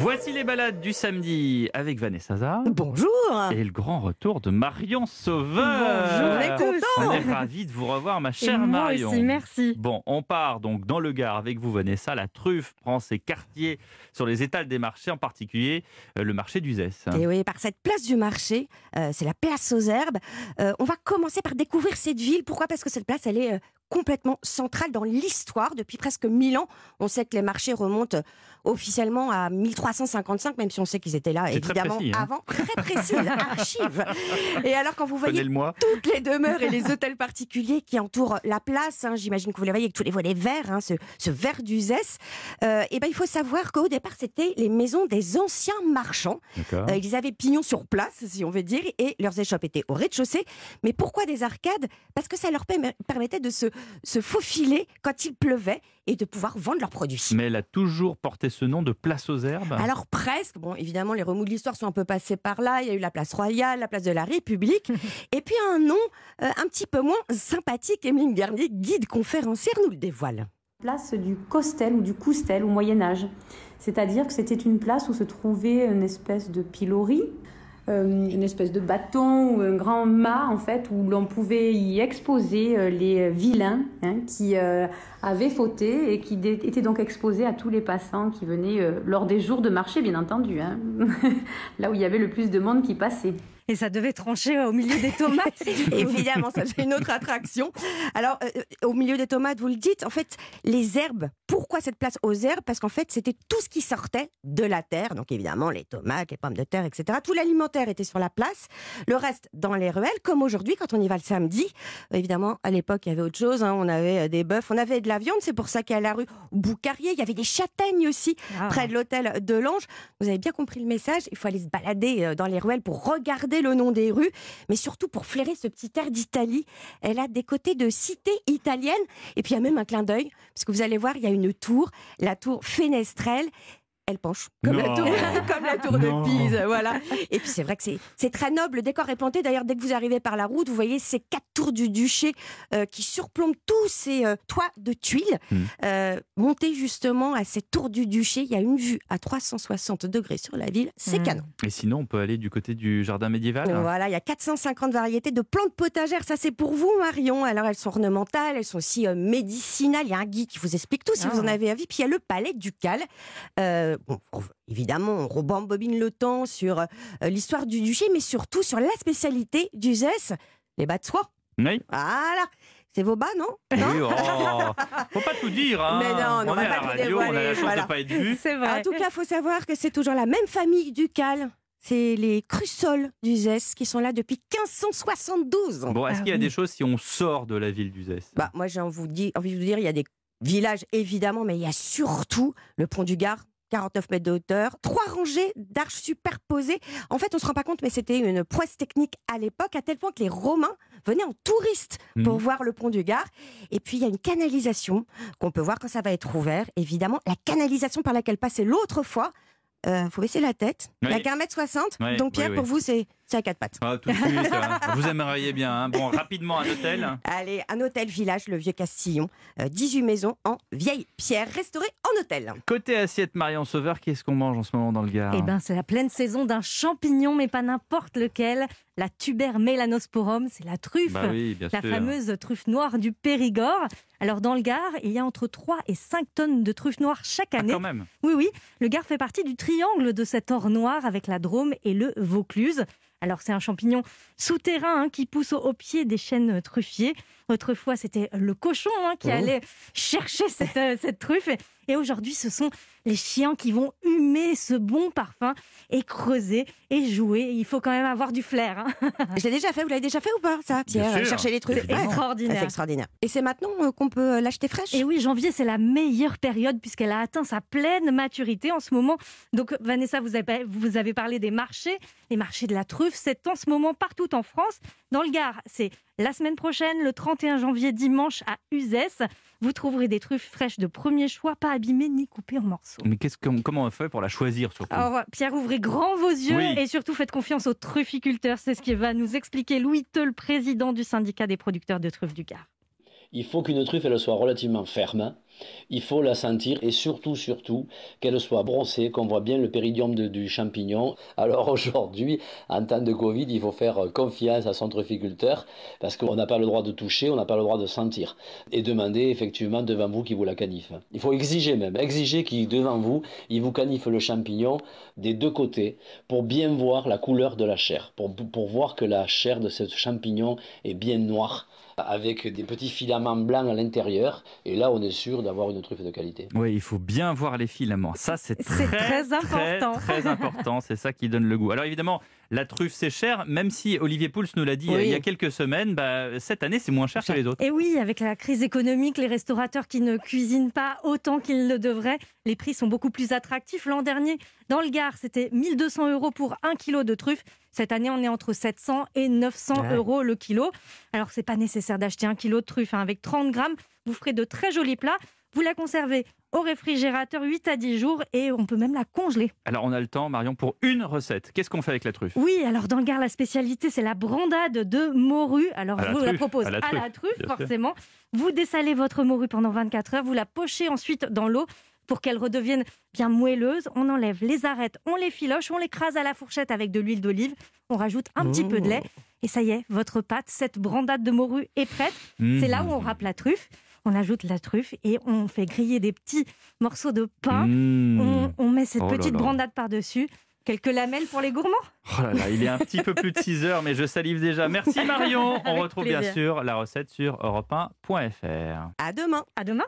Voici les balades du samedi avec Vanessa Zah. Bonjour Et le grand retour de Marion Sauveur. Bonjour, on est contents. On est ravis de vous revoir, ma chère Et moi Marion. aussi, merci. Bon, on part donc dans le Gard avec vous, Vanessa. La truffe prend ses quartiers sur les étals des marchés, en particulier euh, le marché du Zès. Et oui, par cette place du marché, euh, c'est la place aux herbes. Euh, on va commencer par découvrir cette ville. Pourquoi? Parce que cette place, elle est complètement centrale dans l'histoire. Depuis presque 1000 ans, on sait que les marchés remontent officiellement à 1355, même si on sait qu'ils étaient là, très évidemment, précis, hein. avant. Très précis, archive. Et alors, quand vous voyez le toutes les demeures et les hôtels particuliers qui entourent la place. hein, J'imagine que vous les voyez avec tous les volets verts, hein, ce, ce vert d'Uzès. Euh, et ben, il faut savoir qu'au départ, c'était les maisons des anciens marchands. Euh, ils avaient pignon sur place, si on veut dire, et leurs échoppes étaient au rez-de-chaussée. Mais pourquoi des arcades? Parce que ça leur permet- permettait de se, se faufiler quand il pleuvait et de pouvoir vendre leurs produits. Mais elle a toujours porté ce nom de place aux herbes. Alors presque, bon évidemment les remous de l'histoire sont un peu passés par là, il y a eu la place royale, la place de la République, et puis un nom euh, un petit peu moins sympathique, Emeline Garnier, guide conférencière, nous le dévoile. place du Costel ou du Coustel au Moyen Âge. C'est-à-dire que c'était une place où se trouvait une espèce de pilori, euh, une espèce de bâton ou un grand mât en fait où l'on pouvait y exposer euh, les vilains hein, qui euh, avaient fauté et qui étaient donc exposés à tous les passants qui venaient lors des jours de marché bien entendu, hein. là où il y avait le plus de monde qui passait. Et ça devait trancher au milieu des tomates. Évidemment, ça c'est une autre attraction. Alors, euh, au milieu des tomates, vous le dites, en fait, les herbes, pourquoi cette place aux herbes? Parce qu'en fait, c'était tout ce qui sortait de la terre. Donc, évidemment, les tomates, les pommes de terre, etc. Tout l'alimentaire était sur la place. Le reste dans les ruelles, comme aujourd'hui, quand on y va le samedi. Évidemment, à l'époque, il y avait autre chose. hein. On avait euh, des bœufs, on avait de la viande. C'est pour ça qu'à la rue Boucarier, il y avait des châtaignes aussi, Ah. près de l'hôtel de l'Ange. Vous avez bien compris le message. Il faut aller se balader euh, dans les ruelles pour regarder le nom des rues, mais surtout pour flairer ce petit air d'Italie. Elle a des côtés de cité italienne. Et puis il y a même un clin d'œil, parce que vous allez voir, il y a une tour, la tour Fenestrelle. Elle penche comme, la tour, comme la tour Non. de Pise, voilà. Et puis c'est vrai que c'est- très noble. Le décor est planté. D'ailleurs, dès que vous arrivez par la route, vous voyez ces quatre tours du duché euh, qui surplombent tous ces euh, toits de tuiles. Hmm. Euh, monter justement à cette tour du duché, il y a une vue à 360 degrés sur la ville. C'est Hmm. canon. Et sinon, on peut aller du côté du jardin médiéval. Voilà, il y a 450 variétés de plantes potagères. Ça, c'est pour vous, Marion. Alors, elles sont ornementales, elles sont aussi euh, médicinales. Il y a un guide qui vous explique tout si Ah. vous en avez envie. Puis, il y a le palais ducal. Bon, on- évidemment, on rembobine le temps sur euh, l'histoire du duché, mais surtout sur la spécialité du Zès, les bas de soie. Oui. Voilà. C'est vos bas, non? Oui, oh, faut pas tout dire. Hein. Mais non, on on va est à la radio, on a dévoiler, la chance voilà. de pas être vu. C'est vrai. En tout cas, il faut savoir que c'est toujours la même famille ducale. C'est les Crusols du Zès qui sont là depuis 1572. Bon, est-ce Ah qu'il y a oui. des choses si on sort de la ville du Zès? Bah, moi, j'ai envie de vous dire, il y a des villages, évidemment, mais il y a surtout le pont du Gard. 49 mètres de hauteur, trois rangées d'arches superposées. En fait, on se rend pas compte, mais c'était une prouesse technique à l'époque, à tel point que les Romains venaient en touristes pour Mhm. voir le pont du Gard. Et puis, il y a une canalisation qu'on peut voir quand ça va être ouvert. Évidemment, la canalisation par laquelle passait l'autre fois, il faut baisser la tête. Il n'y a Oui. qu'un mètre soixante. Oui, Donc, Pierre, oui, pour vous, c'est c'est à quatre pattes. Ah, tout de suite, hein. vous aimeriez bien. hein. Bon, rapidement, un hôtel. Allez, un hôtel village, le Vieux Castillon. Euh, 18 maisons en vieille pierre, restaurées en hôtel. Côté assiette, Marion Sauveur, qu'est-ce qu'on mange en ce moment dans le Gard? Eh ben, c'est la pleine saison d'un champignon, mais pas n'importe lequel. La tuber melanosporum, c'est la truffe. Bah oui, bien La sûr. fameuse truffe noire du Périgord. Alors, dans le Gard, il y a entre 3 et 5 tonnes de truffes noires chaque Ah, année. quand même. Oui, oui, le Gard fait partie du triangle de cet or noir avec la Drôme et le Vaucluse. Alors, c'est un champignon souterrain hein, qui pousse au, au pied des chênes truffiers. Autrefois, c'était le cochon hein, qui Oh. allait chercher cette, euh, cette truffe. Et, et aujourd'hui, ce sont les chiens qui vont humer ce bon parfum et creuser et jouer. Il faut quand même avoir du flair. hein. Je l'ai déjà fait, vous l'avez déjà fait ou pas, ça, Bien Pierre sûr. Chercher les trucs? C'est Ouais. extraordinaire. C'est extraordinaire. Et c'est maintenant euh, qu'on peut euh, l'acheter fraîche? Et oui, janvier, c'est la meilleure période puisqu'elle a atteint sa pleine maturité en ce moment. Donc, Vanessa, vous avez, vous avez parlé des marchés, les marchés de la truffe. C'est en ce moment partout en France. Dans le Gard, c'est la semaine prochaine, le 31 31 janvier dimanche à Uzès. Vous trouverez des truffes fraîches de premier choix, pas abîmées ni coupées en morceaux. Mais qu'est-ce que- comment on fait pour la choisir surtout? Alors, Pierre, ouvrez grand vos yeux Oui. et surtout faites confiance aux trufficulteurs. C'est ce qui va nous expliquer Louis Teul, président du syndicat des producteurs de truffes du Gard. Il faut qu'une truffe elle soit relativement ferme. Il faut la sentir et surtout, surtout, qu'elle soit brossée, qu'on voit bien le péridium du champignon. Alors aujourd'hui, en temps de Covid, il faut faire confiance à son trufficulteur parce qu'on n'a pas le droit de toucher, on n'a pas le droit de sentir. Et demander effectivement devant vous qu'il vous la caniffe. Il faut exiger même, exiger qu'il devant vous, il vous caniffe le champignon des deux côtés pour bien voir la couleur de la chair, pour, pour voir que la chair de ce champignon est bien noire avec des petits filaments blancs à l'intérieur. Et là, on est sûr d'avoir une truffe de qualité. Oui, il faut bien voir les filaments. Ça, c'est très, très important. Très, très important. C'est ça qui donne le goût. Alors évidemment, la truffe, c'est cher, même si Olivier Pouls nous l'a dit Oui. il y a quelques semaines, bah, cette année, c'est moins cher que les autres. Et oui, avec la crise économique, les restaurateurs qui ne cuisinent pas autant qu'ils le devraient, les prix sont beaucoup plus attractifs. L'an dernier, dans le Gard, c'était 1200 euros pour un kilo de truffes. Cette année, on est entre 700 et 900 Ouais. euros le kilo. Alors, c'est pas nécessaire d'acheter un kilo de truffes. hein. Avec 30 grammes, vous ferez de très jolis plats. Vous la conservez au réfrigérateur 8 à 10 jours et on peut même la congeler. Alors on a le temps, Marion, pour une recette. Qu'est-ce qu'on fait avec la truffe? Oui, alors dans le Gard, la spécialité, c'est la brandade de morue. Alors, je la vous la truffe, propose à la truffe, sûr. forcément. Vous dessalez votre morue pendant 24 heures, vous la pochez ensuite dans l'eau pour qu'elle redevienne bien moelleuse. On enlève les arêtes, on les filoche, on l'écrase à la fourchette avec de l'huile d'olive. On rajoute un petit peu de lait. Et ça y est, votre pâte, cette brandade de morue est prête. C'est là où on râpe la truffe. On ajoute la truffe et on fait griller des petits morceaux de pain. Mmh. On, on met cette Oh là petite là. brandade par-dessus. Quelques lamelles pour les gourmands. Oh là là, il est un petit peu plus de 6 heures, mais je salive déjà. Merci Marion. On retrouve bien sûr la recette sur europe1.fr. À demain. À demain.